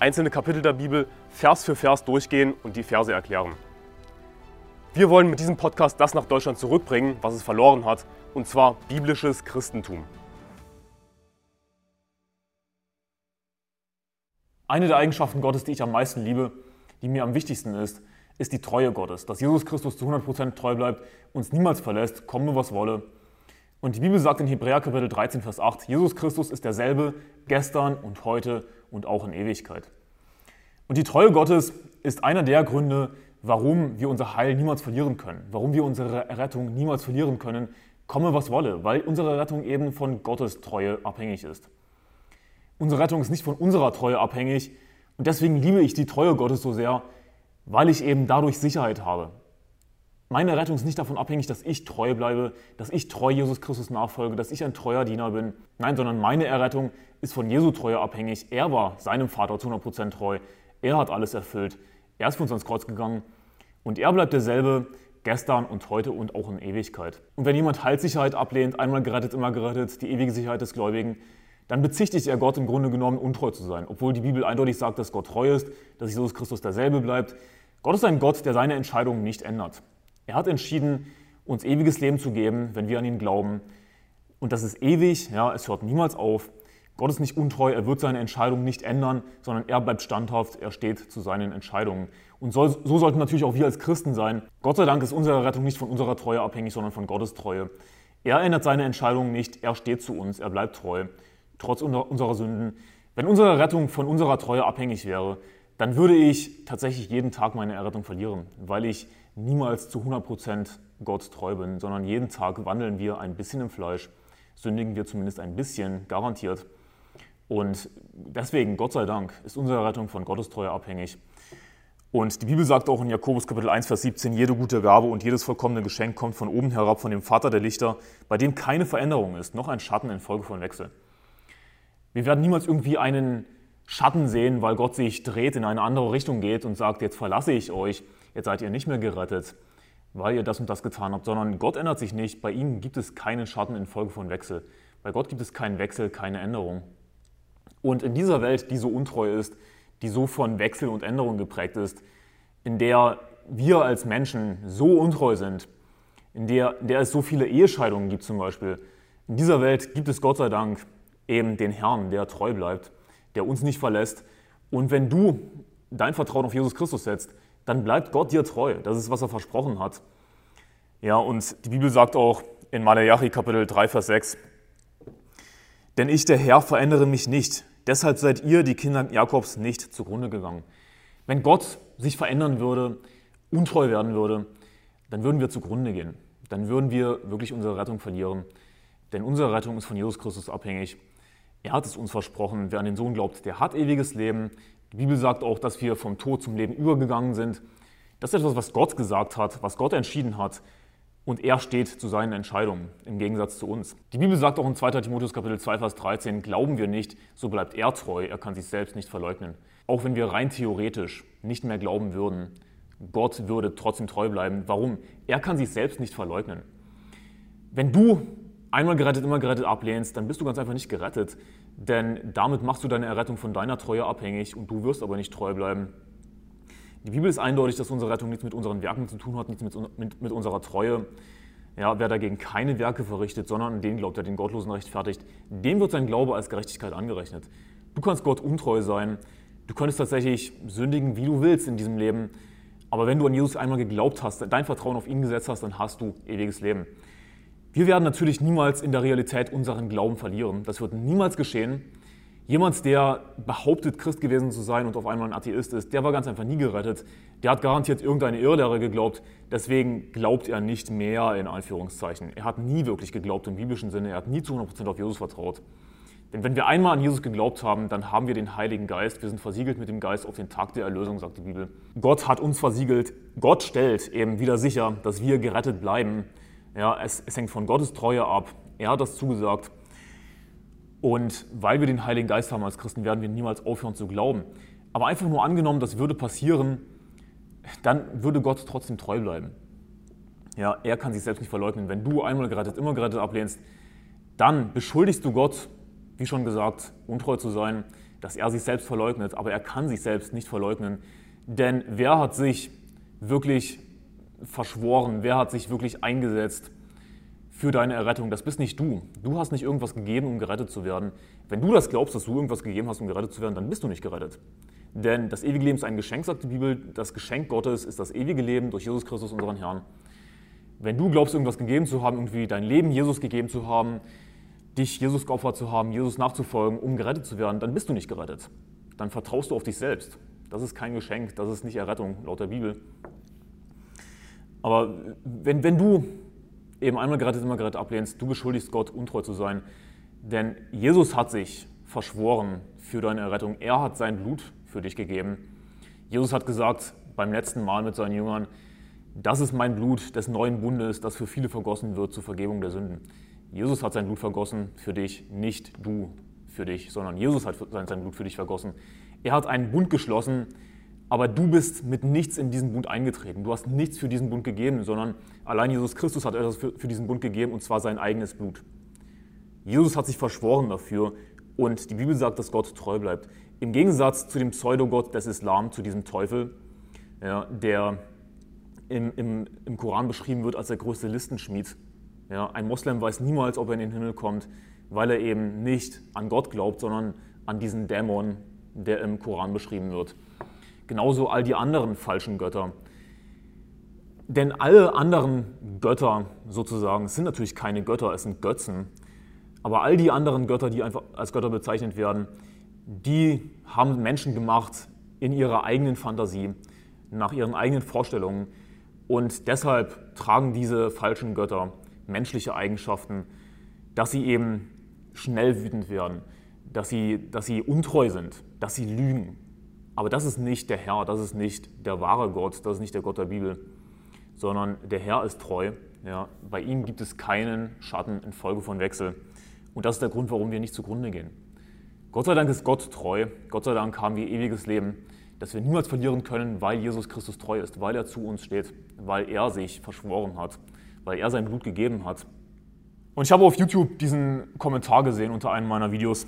einzelne Kapitel der Bibel Vers für Vers durchgehen und die Verse erklären. Wir wollen mit diesem Podcast das nach Deutschland zurückbringen, was es verloren hat, und zwar biblisches Christentum. Eine der Eigenschaften Gottes, die ich am meisten liebe, die mir am wichtigsten ist, ist die Treue Gottes. Dass Jesus Christus zu 100% treu bleibt, uns niemals verlässt, komme was wolle. Und die Bibel sagt in Hebräer Kapitel 13, Vers 8, Jesus Christus ist derselbe gestern und heute und auch in Ewigkeit. Und die Treue Gottes ist einer der Gründe, warum wir unser Heil niemals verlieren können, warum wir unsere Rettung niemals verlieren können, komme was wolle, weil unsere Rettung eben von Gottes Treue abhängig ist. Unsere Rettung ist nicht von unserer Treue abhängig und deswegen liebe ich die Treue Gottes so sehr, weil ich eben dadurch Sicherheit habe. Meine Rettung ist nicht davon abhängig, dass ich treu bleibe, dass ich treu Jesus Christus nachfolge, dass ich ein treuer Diener bin. Nein, sondern meine Errettung ist von Jesu Treue abhängig. Er war seinem Vater zu 100% treu. Er hat alles erfüllt. Er ist für uns ans Kreuz gegangen und er bleibt derselbe gestern und heute und auch in Ewigkeit. Und wenn jemand Heilssicherheit ablehnt, einmal gerettet, immer gerettet, die ewige Sicherheit des Gläubigen, dann bezichtigt er Gott im Grunde genommen untreu zu sein, obwohl die Bibel eindeutig sagt, dass Gott treu ist, dass Jesus Christus derselbe bleibt. Gott ist ein Gott, der seine Entscheidungen nicht ändert. Er hat entschieden, uns ewiges Leben zu geben, wenn wir an ihn glauben. Und das ist ewig, ja, es hört niemals auf. Gott ist nicht untreu, er wird seine Entscheidungen nicht ändern, sondern er bleibt standhaft, er steht zu seinen Entscheidungen. Und so, so sollten natürlich auch wir als Christen sein. Gott sei Dank ist unsere Rettung nicht von unserer Treue abhängig, sondern von Gottes Treue. Er ändert seine Entscheidungen nicht, er steht zu uns, er bleibt treu, trotz unserer Sünden. Wenn unsere Rettung von unserer Treue abhängig wäre, dann würde ich tatsächlich jeden Tag meine Errettung verlieren, weil ich niemals zu 100% Gott treu bin, sondern jeden Tag wandeln wir ein bisschen im Fleisch, sündigen wir zumindest ein bisschen, garantiert. Und deswegen, Gott sei Dank, ist unsere Rettung von Gottes Treue abhängig. Und die Bibel sagt auch in Jakobus Kapitel 1, Vers 17, jede gute Gabe und jedes vollkommene Geschenk kommt von oben herab, von dem Vater der Lichter, bei dem keine Veränderung ist, noch ein Schatten in Folge von Wechsel. Wir werden niemals irgendwie einen Schatten sehen, weil Gott sich dreht, in eine andere Richtung geht und sagt, jetzt verlasse ich euch, jetzt seid ihr nicht mehr gerettet, weil ihr das und das getan habt, sondern Gott ändert sich nicht. Bei ihm gibt es keinen Schatten infolge von Wechsel. Bei Gott gibt es keinen Wechsel, keine Änderung. Und in dieser Welt, die so untreu ist, die so von Wechsel und Änderung geprägt ist, in der wir als Menschen so untreu sind, in der, in der es so viele Ehescheidungen gibt zum Beispiel, in dieser Welt gibt es Gott sei Dank eben den Herrn, der treu bleibt der uns nicht verlässt. Und wenn du dein Vertrauen auf Jesus Christus setzt, dann bleibt Gott dir treu. Das ist, was er versprochen hat. Ja, und die Bibel sagt auch in Malachi Kapitel 3, Vers 6, denn ich, der Herr, verändere mich nicht. Deshalb seid ihr, die Kinder Jakobs, nicht zugrunde gegangen. Wenn Gott sich verändern würde, untreu werden würde, dann würden wir zugrunde gehen. Dann würden wir wirklich unsere Rettung verlieren. Denn unsere Rettung ist von Jesus Christus abhängig. Er hat es uns versprochen. Wer an den Sohn glaubt, der hat ewiges Leben. Die Bibel sagt auch, dass wir vom Tod zum Leben übergegangen sind. Das ist etwas, was Gott gesagt hat, was Gott entschieden hat. Und er steht zu seinen Entscheidungen im Gegensatz zu uns. Die Bibel sagt auch in 2. Timotheus Kapitel 2, Vers 13, glauben wir nicht, so bleibt er treu, er kann sich selbst nicht verleugnen. Auch wenn wir rein theoretisch nicht mehr glauben würden, Gott würde trotzdem treu bleiben. Warum? Er kann sich selbst nicht verleugnen. Wenn du einmal gerettet, immer gerettet ablehnst, dann bist du ganz einfach nicht gerettet. Denn damit machst du deine Errettung von deiner Treue abhängig und du wirst aber nicht treu bleiben. Die Bibel ist eindeutig, dass unsere Rettung nichts mit unseren Werken zu tun hat, nichts mit, mit, mit unserer Treue. Ja, wer dagegen keine Werke verrichtet, sondern an den glaubt, der den Gottlosen rechtfertigt, dem wird sein Glaube als Gerechtigkeit angerechnet. Du kannst Gott untreu sein, du könntest tatsächlich sündigen, wie du willst in diesem Leben, aber wenn du an Jesus einmal geglaubt hast, dein Vertrauen auf ihn gesetzt hast, dann hast du ewiges Leben. Wir werden natürlich niemals in der Realität unseren Glauben verlieren. Das wird niemals geschehen. Jemand, der behauptet, Christ gewesen zu sein und auf einmal ein Atheist ist, der war ganz einfach nie gerettet. Der hat garantiert irgendeine Irrlehre geglaubt. Deswegen glaubt er nicht mehr, in Anführungszeichen. Er hat nie wirklich geglaubt im biblischen Sinne. Er hat nie zu 100% auf Jesus vertraut. Denn wenn wir einmal an Jesus geglaubt haben, dann haben wir den Heiligen Geist. Wir sind versiegelt mit dem Geist auf den Tag der Erlösung, sagt die Bibel. Gott hat uns versiegelt. Gott stellt eben wieder sicher, dass wir gerettet bleiben. Ja, es, es hängt von Gottes Treue ab. Er hat das zugesagt. Und weil wir den Heiligen Geist haben als Christen, werden wir niemals aufhören zu glauben. Aber einfach nur angenommen, das würde passieren, dann würde Gott trotzdem treu bleiben. Ja, er kann sich selbst nicht verleugnen. Wenn du einmal gerettet, immer gerettet ablehnst, dann beschuldigst du Gott wie schon gesagt, untreu zu sein, dass er sich selbst verleugnet, aber er kann sich selbst nicht verleugnen. Denn wer hat sich wirklich verschworen, wer hat sich wirklich eingesetzt für deine Errettung? Das bist nicht du. Du hast nicht irgendwas gegeben, um gerettet zu werden. Wenn du das glaubst, dass du irgendwas gegeben hast, um gerettet zu werden, dann bist du nicht gerettet. Denn das ewige Leben ist ein Geschenk, sagt die Bibel. Das Geschenk Gottes ist das ewige Leben durch Jesus Christus, unseren Herrn. Wenn du glaubst, irgendwas gegeben zu haben, irgendwie dein Leben Jesus gegeben zu haben, dich Jesus geopfert zu haben, Jesus nachzufolgen, um gerettet zu werden, dann bist du nicht gerettet. Dann vertraust du auf dich selbst. Das ist kein Geschenk, das ist nicht Errettung laut der Bibel. Aber wenn, wenn du eben einmal gerettet, immer gerettet ablehnst, du beschuldigst Gott, untreu zu sein, denn Jesus hat sich verschworen für deine Errettung. Er hat sein Blut für dich gegeben. Jesus hat gesagt beim letzten Mal mit seinen Jüngern, das ist mein Blut des neuen Bundes, das für viele vergossen wird zur Vergebung der Sünden. Jesus hat sein Blut vergossen für dich, nicht du für dich, sondern Jesus hat sein Blut für dich vergossen. Er hat einen Bund geschlossen, aber du bist mit nichts in diesen Bund eingetreten. Du hast nichts für diesen Bund gegeben, sondern allein Jesus Christus hat etwas für, für diesen Bund gegeben, und zwar sein eigenes Blut. Jesus hat sich verschworen dafür und die Bibel sagt, dass Gott treu bleibt. Im Gegensatz zu dem Pseudogott des Islam, zu diesem Teufel, ja, der im, im, im Koran beschrieben wird als der größte Listenschmied, ja, ein Moslem weiß niemals, ob er in den Himmel kommt, weil er eben nicht an Gott glaubt, sondern an diesen Dämon, der im Koran beschrieben wird. Genauso all die anderen falschen Götter. Denn alle anderen Götter sozusagen sind natürlich keine Götter, es sind Götzen. Aber all die anderen Götter, die einfach als Götter bezeichnet werden, die haben Menschen gemacht in ihrer eigenen Fantasie, nach ihren eigenen Vorstellungen. Und deshalb tragen diese falschen Götter menschliche Eigenschaften, dass sie eben schnell wütend werden, dass sie, dass sie untreu sind, dass sie lügen. Aber das ist nicht der Herr, das ist nicht der wahre Gott, das ist nicht der Gott der Bibel, sondern der Herr ist treu. Ja. Bei ihm gibt es keinen Schatten in Folge von Wechsel. Und das ist der Grund, warum wir nicht zugrunde gehen. Gott sei Dank ist Gott treu. Gott sei Dank haben wir ewiges Leben, das wir niemals verlieren können, weil Jesus Christus treu ist, weil er zu uns steht, weil er sich verschworen hat weil er sein Blut gegeben hat. Und ich habe auf YouTube diesen Kommentar gesehen unter einem meiner Videos.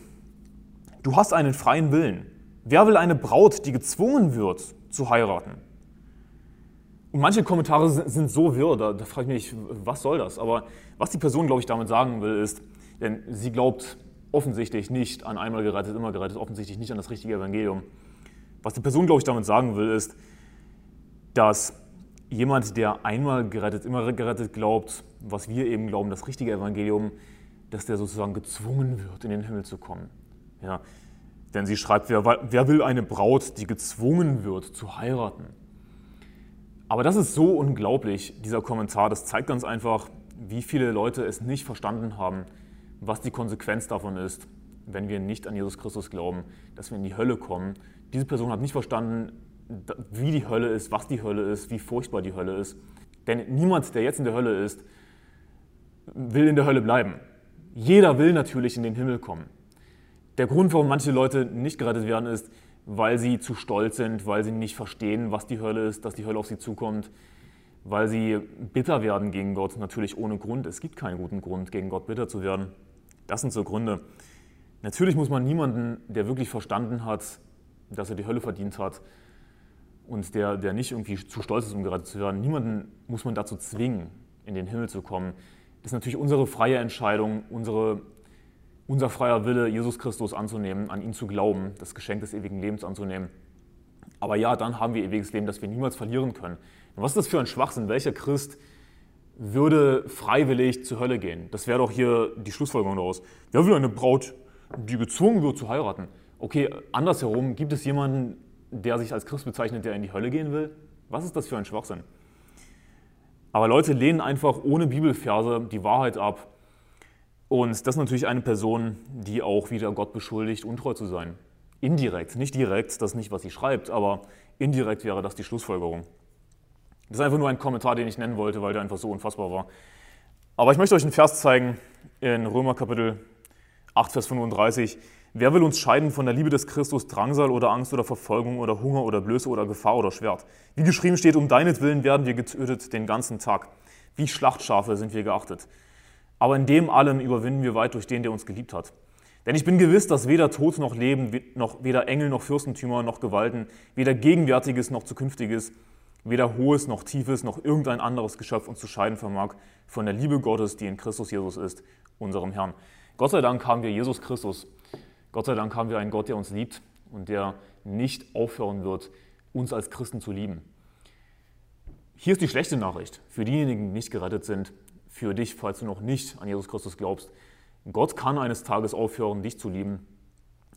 Du hast einen freien Willen. Wer will eine Braut, die gezwungen wird, zu heiraten? Und manche Kommentare sind so wirr, da, da frage ich mich, was soll das? Aber was die Person, glaube ich, damit sagen will, ist, denn sie glaubt offensichtlich nicht an einmal gerettet, immer gerettet, offensichtlich nicht an das richtige Evangelium. Was die Person, glaube ich, damit sagen will, ist, dass jemand, der einmal gerettet, immer gerettet glaubt, was wir eben glauben, das richtige Evangelium, dass der sozusagen gezwungen wird, in den Himmel zu kommen. Ja, denn sie schreibt, wer, wer will eine Braut, die gezwungen wird, zu heiraten? Aber das ist so unglaublich, dieser Kommentar. Das zeigt ganz einfach, wie viele Leute es nicht verstanden haben, was die Konsequenz davon ist, wenn wir nicht an Jesus Christus glauben, dass wir in die Hölle kommen. Diese Person hat nicht verstanden, wie die Hölle ist, was die Hölle ist, wie furchtbar die Hölle ist. Denn niemand, der jetzt in der Hölle ist, will in der Hölle bleiben. Jeder will natürlich in den Himmel kommen. Der Grund, warum manche Leute nicht gerettet werden, ist, weil sie zu stolz sind, weil sie nicht verstehen, was die Hölle ist, dass die Hölle auf sie zukommt, weil sie bitter werden gegen Gott, natürlich ohne Grund. Es gibt keinen guten Grund, gegen Gott bitter zu werden. Das sind so Gründe. Natürlich muss man niemanden, der wirklich verstanden hat, dass er die Hölle verdient hat, und der, der nicht irgendwie zu stolz ist, um gerettet zu werden, niemanden muss man dazu zwingen, in den Himmel zu kommen. Das ist natürlich unsere freie Entscheidung, unsere, unser freier Wille, Jesus Christus anzunehmen, an ihn zu glauben, das Geschenk des ewigen Lebens anzunehmen. Aber ja, dann haben wir ewiges Leben, das wir niemals verlieren können. Und was ist das für ein Schwachsinn? Welcher Christ würde freiwillig zur Hölle gehen? Das wäre doch hier die Schlussfolgerung daraus. Wer will eine Braut, die gezwungen wird zu heiraten? Okay, andersherum, gibt es jemanden, der sich als Christ bezeichnet, der in die Hölle gehen will? Was ist das für ein Schwachsinn? Aber Leute lehnen einfach ohne Bibelverse die Wahrheit ab Und das ist natürlich eine Person, die auch wieder Gott beschuldigt, untreu zu sein. Indirekt, nicht direkt, das ist nicht, was sie schreibt, aber indirekt wäre das die Schlussfolgerung. Das ist einfach nur ein Kommentar, den ich nennen wollte, weil der einfach so unfassbar war. Aber ich möchte euch einen Vers zeigen in Römer Kapitel 8, Vers 35. Wer will uns scheiden von der Liebe des Christus, Drangsal oder Angst oder Verfolgung oder Hunger oder Blöße oder Gefahr oder Schwert? Wie geschrieben steht, um deinetwillen werden wir getötet den ganzen Tag. Wie Schlachtschafe sind wir geachtet. Aber in dem allem überwinden wir weit durch den, der uns geliebt hat. Denn ich bin gewiss, dass weder Tod noch Leben, noch weder Engel noch Fürstentümer noch Gewalten, weder Gegenwärtiges noch Zukünftiges, weder Hohes noch Tiefes noch irgendein anderes Geschöpf uns zu scheiden vermag von der Liebe Gottes, die in Christus Jesus ist, unserem Herrn. Gott sei Dank haben wir Jesus Christus. Gott sei Dank haben wir einen Gott, der uns liebt und der nicht aufhören wird, uns als Christen zu lieben. Hier ist die schlechte Nachricht für diejenigen, die nicht gerettet sind für dich, falls du noch nicht an Jesus Christus glaubst. Gott kann eines Tages aufhören, dich zu lieben,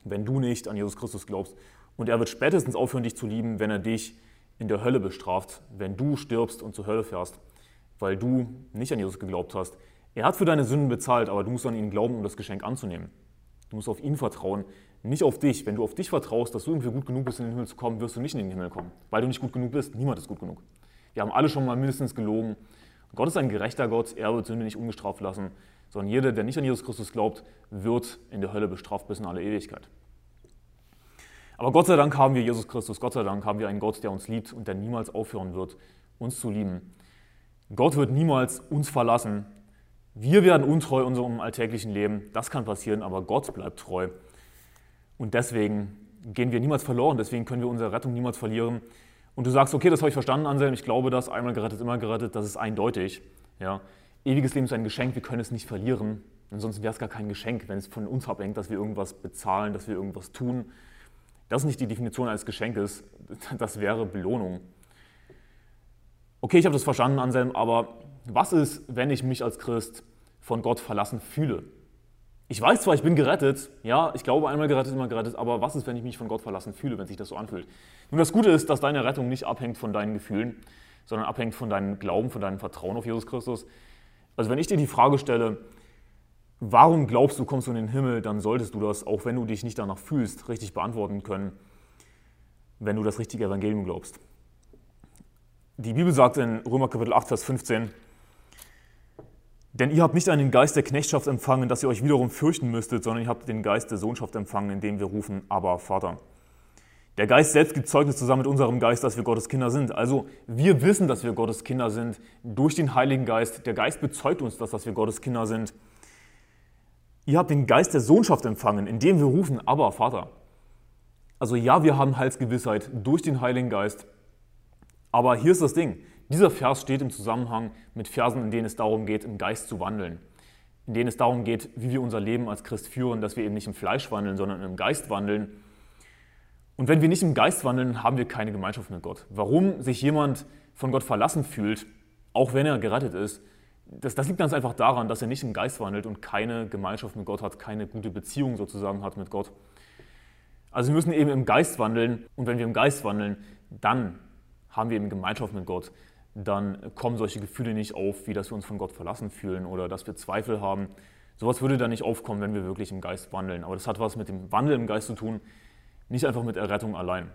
wenn du nicht an Jesus Christus glaubst. Und er wird spätestens aufhören, dich zu lieben, wenn er dich in der Hölle bestraft, wenn du stirbst und zur Hölle fährst, weil du nicht an Jesus geglaubt hast. Er hat für deine Sünden bezahlt, aber du musst an ihn glauben, um das Geschenk anzunehmen. Du musst auf ihn vertrauen, nicht auf dich. Wenn du auf dich vertraust, dass du irgendwie gut genug bist, in den Himmel zu kommen, wirst du nicht in den Himmel kommen, weil du nicht gut genug bist. Niemand ist gut genug. Wir haben alle schon mal mindestens gelogen Gott ist ein gerechter Gott, er wird Sünde nicht ungestraft lassen, sondern jeder, der nicht an Jesus Christus glaubt, wird in der Hölle bestraft bis in alle Ewigkeit. Aber Gott sei Dank haben wir Jesus Christus, Gott sei Dank haben wir einen Gott, der uns liebt und der niemals aufhören wird, uns zu lieben. Gott wird niemals uns verlassen. Wir werden untreu in unserem alltäglichen Leben, das kann passieren, aber Gott bleibt treu. Und deswegen gehen wir niemals verloren, deswegen können wir unsere Rettung niemals verlieren und du sagst, okay, das habe ich verstanden, Anselm, ich glaube das, einmal gerettet, immer gerettet, das ist eindeutig. Ja. Ewiges Leben ist ein Geschenk, wir können es nicht verlieren. Ansonsten wäre es gar kein Geschenk, wenn es von uns abhängt, dass wir irgendwas bezahlen, dass wir irgendwas tun. Das ist nicht die Definition eines Geschenkes, das wäre Belohnung. Okay, ich habe das verstanden, Anselm, aber was ist, wenn ich mich als Christ von Gott verlassen fühle? Ich weiß zwar, ich bin gerettet, ja, ich glaube einmal gerettet, immer gerettet, aber was ist, wenn ich mich von Gott verlassen fühle, wenn sich das so anfühlt? Nun, das Gute ist, dass deine Rettung nicht abhängt von deinen Gefühlen, sondern abhängt von deinem Glauben, von deinem Vertrauen auf Jesus Christus. Also wenn ich dir die Frage stelle, warum glaubst du, kommst du in den Himmel, dann solltest du das, auch wenn du dich nicht danach fühlst, richtig beantworten können, wenn du das richtige Evangelium glaubst. Die Bibel sagt in Römer Kapitel 8, Vers 15, denn ihr habt nicht einen Geist der Knechtschaft empfangen, dass ihr euch wiederum fürchten müsstet, sondern ihr habt den Geist der Sohnschaft empfangen, in dem wir rufen, aber Vater. Der Geist selbst gibt Zeugnis zusammen mit unserem Geist, dass wir Gottes Kinder sind. Also wir wissen, dass wir Gottes Kinder sind durch den Heiligen Geist. Der Geist bezeugt uns, dass, dass wir Gottes Kinder sind. Ihr habt den Geist der Sohnschaft empfangen, in dem wir rufen, aber Vater. Also ja, wir haben Heilsgewissheit durch den Heiligen Geist. Aber hier ist das Ding. Dieser Vers steht im Zusammenhang mit Versen, in denen es darum geht, im Geist zu wandeln. In denen es darum geht, wie wir unser Leben als Christ führen, dass wir eben nicht im Fleisch wandeln, sondern im Geist wandeln. Und wenn wir nicht im Geist wandeln, haben wir keine Gemeinschaft mit Gott. Warum sich jemand von Gott verlassen fühlt, auch wenn er gerettet ist, das, das liegt ganz einfach daran, dass er nicht im Geist wandelt und keine Gemeinschaft mit Gott hat, keine gute Beziehung sozusagen hat mit Gott. Also wir müssen eben im Geist wandeln und wenn wir im Geist wandeln, dann haben wir eben Gemeinschaft mit Gott dann kommen solche Gefühle nicht auf, wie dass wir uns von Gott verlassen fühlen oder dass wir Zweifel haben. Sowas würde dann nicht aufkommen, wenn wir wirklich im Geist wandeln. Aber das hat was mit dem Wandel im Geist zu tun, nicht einfach mit Errettung allein.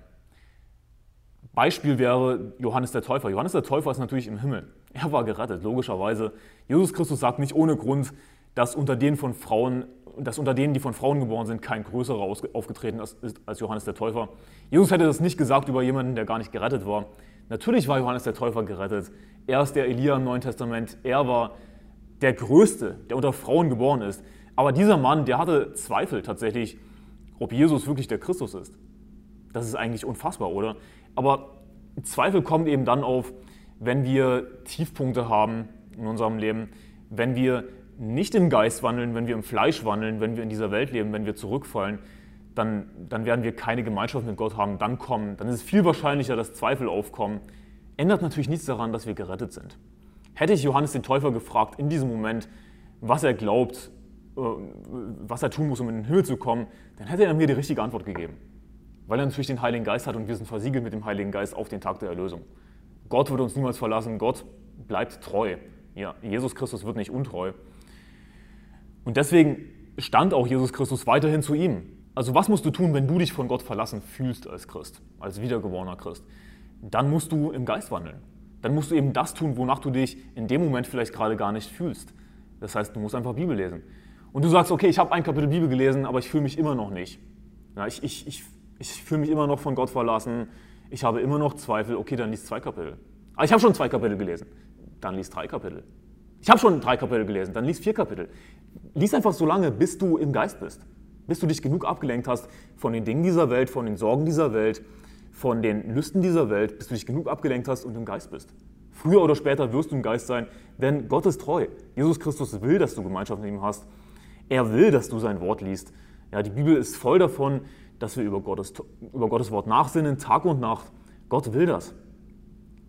Beispiel wäre Johannes der Täufer. Johannes der Täufer ist natürlich im Himmel. Er war gerettet, logischerweise. Jesus Christus sagt nicht ohne Grund, dass unter denen von Frauen, dass unter denen, die von Frauen geboren sind, kein größerer aufgetreten ist als Johannes der Täufer. Jesus hätte das nicht gesagt über jemanden, der gar nicht gerettet war. Natürlich war Johannes der Täufer gerettet. Er ist der Elia im Neuen Testament. Er war der Größte, der unter Frauen geboren ist. Aber dieser Mann, der hatte Zweifel tatsächlich, ob Jesus wirklich der Christus ist. Das ist eigentlich unfassbar, oder? Aber Zweifel kommen eben dann auf, wenn wir Tiefpunkte haben in unserem Leben, wenn wir nicht im Geist wandeln, wenn wir im Fleisch wandeln, wenn wir in dieser Welt leben, wenn wir zurückfallen, dann, dann werden wir keine Gemeinschaft mit Gott haben, dann kommen, dann ist es viel wahrscheinlicher, dass Zweifel aufkommen. Ändert natürlich nichts daran, dass wir gerettet sind. Hätte ich Johannes den Täufer gefragt in diesem Moment, was er glaubt, äh, was er tun muss, um in den Himmel zu kommen, dann hätte er mir die richtige Antwort gegeben. Weil er natürlich den Heiligen Geist hat und wir sind versiegelt mit dem Heiligen Geist auf den Tag der Erlösung. Gott wird uns niemals verlassen, Gott bleibt treu. Ja, Jesus Christus wird nicht untreu. Und deswegen stand auch Jesus Christus weiterhin zu ihm. Also was musst du tun, wenn du dich von Gott verlassen fühlst als Christ, als wiedergeborener Christ? Dann musst du im Geist wandeln. Dann musst du eben das tun, wonach du dich in dem Moment vielleicht gerade gar nicht fühlst. Das heißt, du musst einfach Bibel lesen. Und du sagst, okay, ich habe ein Kapitel Bibel gelesen, aber ich fühle mich immer noch nicht. Ja, ich ich, ich, ich fühle mich immer noch von Gott verlassen. Ich habe immer noch Zweifel. Okay, dann liest zwei Kapitel. Aber ich habe schon zwei Kapitel gelesen. Dann liest drei Kapitel. Ich habe schon drei Kapitel gelesen. Dann liest vier Kapitel. Lies einfach so lange, bis du im Geist bist. Bis du dich genug abgelenkt hast von den Dingen dieser Welt, von den Sorgen dieser Welt, von den Lüsten dieser Welt, bis du dich genug abgelenkt hast und im Geist bist. Früher oder später wirst du im Geist sein, denn Gott ist treu. Jesus Christus will, dass du Gemeinschaft mit ihm hast. Er will, dass du sein Wort liest. Ja, die Bibel ist voll davon, dass wir über Gottes, über Gottes Wort nachsinnen, Tag und Nacht. Gott will das.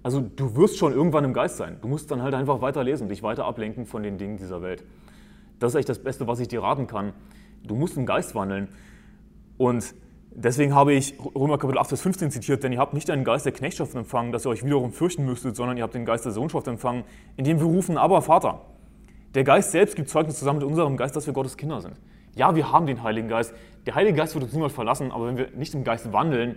Also du wirst schon irgendwann im Geist sein. Du musst dann halt einfach weiter lesen, dich weiter ablenken von den Dingen dieser Welt. Das ist echt das Beste, was ich dir raten kann. Du musst im Geist wandeln. Und Deswegen habe ich Römer Kapitel 8, Vers 15 zitiert, denn ihr habt nicht einen Geist der Knechtschaft empfangen, dass ihr euch wiederum fürchten müsstet, sondern ihr habt den Geist der Sohnschaft empfangen, indem wir rufen, aber Vater. Der Geist selbst gibt Zeugnis zusammen mit unserem Geist, dass wir Gottes Kinder sind. Ja, wir haben den Heiligen Geist. Der Heilige Geist wird uns niemals verlassen, aber wenn wir nicht im Geist wandeln,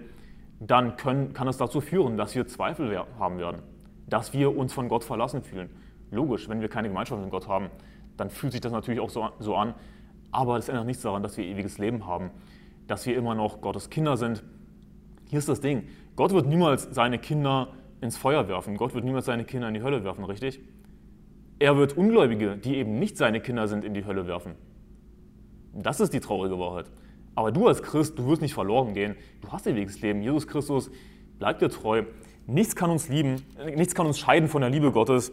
dann können, kann es dazu führen, dass wir Zweifel haben werden, dass wir uns von Gott verlassen fühlen. Logisch, wenn wir keine Gemeinschaft mit Gott haben, dann fühlt sich das natürlich auch so, so an, aber das ändert nichts daran, dass wir ewiges Leben haben dass wir immer noch Gottes Kinder sind. Hier ist das Ding. Gott wird niemals seine Kinder ins Feuer werfen. Gott wird niemals seine Kinder in die Hölle werfen, richtig? Er wird Ungläubige, die eben nicht seine Kinder sind, in die Hölle werfen. Das ist die traurige Wahrheit. Aber du als Christ, du wirst nicht verloren gehen. Du hast ewiges Leben. Jesus Christus bleibt dir treu. Nichts kann uns lieben, nichts kann uns scheiden von der Liebe Gottes.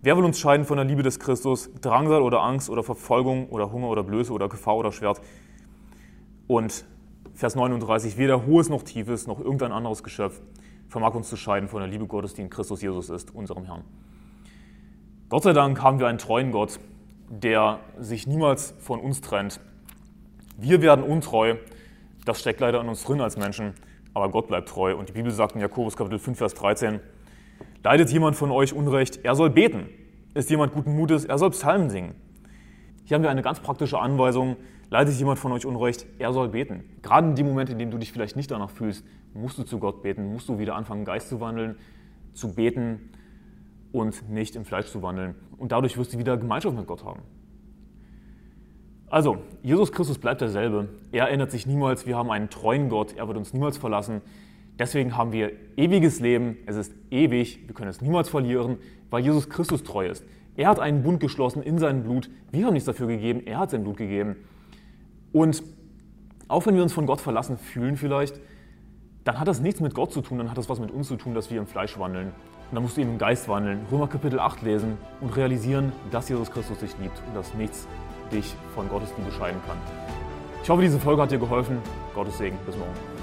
Wer will uns scheiden von der Liebe des Christus? Drangsal oder Angst oder Verfolgung oder Hunger oder Blöße oder Gefahr oder Schwert? Und Vers 39, weder hohes noch tiefes noch irgendein anderes Geschöpf vermag uns zu scheiden von der Liebe Gottes, die in Christus Jesus ist, unserem Herrn. Gott sei Dank haben wir einen treuen Gott, der sich niemals von uns trennt. Wir werden untreu, das steckt leider in uns drin als Menschen, aber Gott bleibt treu. Und die Bibel sagt in Jakobus Kapitel 5, Vers 13, leidet jemand von euch Unrecht, er soll beten. Ist jemand guten Mutes, er soll Psalmen singen. Hier haben wir eine ganz praktische Anweisung, Leidet jemand von euch Unrecht, er soll beten. Gerade in dem Moment, in dem du dich vielleicht nicht danach fühlst, musst du zu Gott beten, musst du wieder anfangen, Geist zu wandeln, zu beten und nicht im Fleisch zu wandeln. Und dadurch wirst du wieder Gemeinschaft mit Gott haben. Also, Jesus Christus bleibt derselbe. Er ändert sich niemals. Wir haben einen treuen Gott. Er wird uns niemals verlassen. Deswegen haben wir ewiges Leben. Es ist ewig. Wir können es niemals verlieren, weil Jesus Christus treu ist. Er hat einen Bund geschlossen in seinem Blut. Wir haben nichts dafür gegeben. Er hat sein Blut gegeben. Und auch wenn wir uns von Gott verlassen fühlen vielleicht, dann hat das nichts mit Gott zu tun, dann hat das was mit uns zu tun, dass wir im Fleisch wandeln. Und dann musst du eben im Geist wandeln, Römer Kapitel 8 lesen und realisieren, dass Jesus Christus dich liebt und dass nichts dich von Gottes Liebe scheiden kann. Ich hoffe, diese Folge hat dir geholfen. Gottes Segen. Bis morgen.